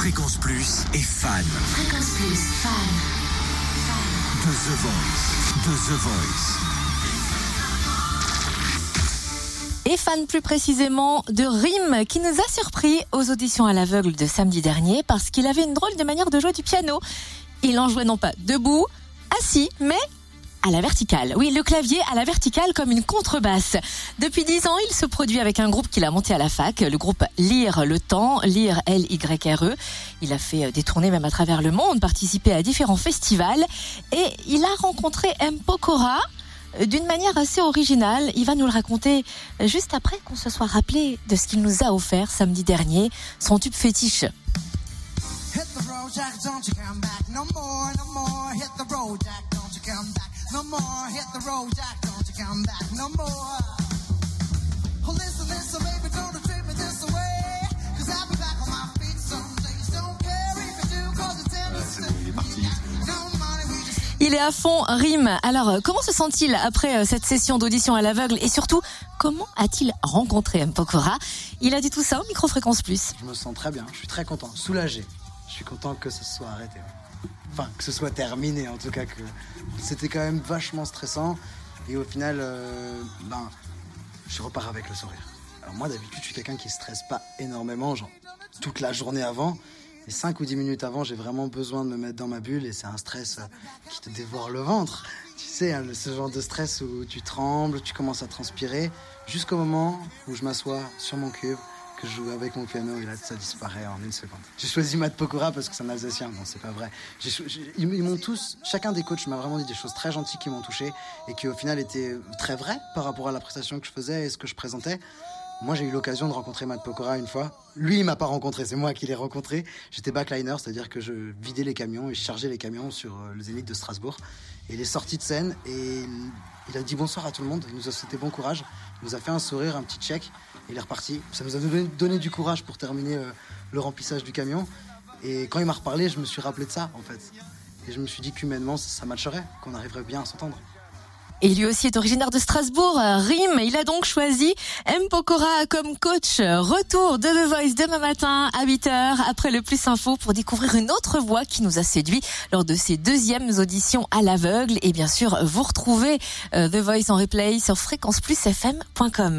Fréquence Plus est fan. Fréquence Plus, fan. De The Voice. De The Voice. Et fan plus précisément de Rim qui nous a surpris aux auditions à l'aveugle de samedi dernier parce qu'il avait une drôle de manière de jouer du piano. Il en jouait non pas debout, assis, mais à la verticale. Oui, le clavier à la verticale comme une contrebasse. Depuis dix ans, il se produit avec un groupe qu'il a monté à la fac, le groupe Lire le Temps, Lire L-Y-R-E. Il a fait des tournées même à travers le monde, participé à différents festivals et il a rencontré M. Pokora d'une manière assez originale. Il va nous le raconter juste après qu'on se soit rappelé de ce qu'il nous a offert samedi dernier, son tube fétiche. Hit the road, Jack, don't you come back no more, no more. Hit the road, Jack, no more. Hit the road, Jack, don't you come back no more. Oh, listen, listen, baby, don't treat me this way. Cause I'll be back on my feet someday. Don't care if you do, cause it's innocent. No money, we just Il est à fond, Rim. Alors, euh, comment se sent-il après euh, cette session d'audition à l'aveugle? Et surtout, comment a-t-il rencontré M. Pokora? Il a dit tout ça au Microfréquence Plus. Je me sens très bien, je suis très content, soulagé. Je suis content que ce soit arrêté. Enfin, que ce soit terminé en tout cas, que c'était quand même vachement stressant. Et au final, euh, ben, je repars avec le sourire. Alors moi d'habitude, je suis quelqu'un qui stresse pas énormément, genre toute la journée avant. Et 5 ou 10 minutes avant, j'ai vraiment besoin de me mettre dans ma bulle et c'est un stress euh, qui te dévore le ventre. Tu sais, hein, ce genre de stress où tu trembles, tu commences à transpirer, jusqu'au moment où je m'assois sur mon cube, que je joue avec mon piano et là ça disparaît en une seconde. J'ai choisi Matt Pokora parce que c'est un Alsacien, non c'est pas vrai. Ils m'ont tous, chacun des coachs m'a vraiment dit des choses très gentilles qui m'ont touché et qui au final étaient très vraies par rapport à la prestation que je faisais et ce que je présentais. Moi, j'ai eu l'occasion de rencontrer Matt Pokora une fois. Lui, il m'a pas rencontré, c'est moi qui l'ai rencontré. J'étais backliner, c'est-à-dire que je vidais les camions et je chargeais les camions sur euh, le Zénith de Strasbourg. Et il est sorti de scène et il- a dit bonsoir à tout le monde. Il nous a souhaité bon courage. Il nous a fait un sourire, un petit check. Et il est reparti. Ça nous a donné, du courage pour terminer euh, le remplissage du camion. Et quand il m'a reparlé, je me suis rappelé de ça, en fait. Et je me suis dit qu'humainement, ça matcherait, qu'on arriverait bien à s'entendre. Et lui aussi est originaire de Strasbourg, euh, Rim. Il a donc choisi M. Pokora comme coach. Retour de The Voice demain matin à 8h après le Plus Info pour découvrir une autre voix qui nous a séduit lors de ses deuxièmes auditions à l'aveugle. Et bien sûr, vous retrouvez euh, The Voice en replay sur fréquenceplusfm.com.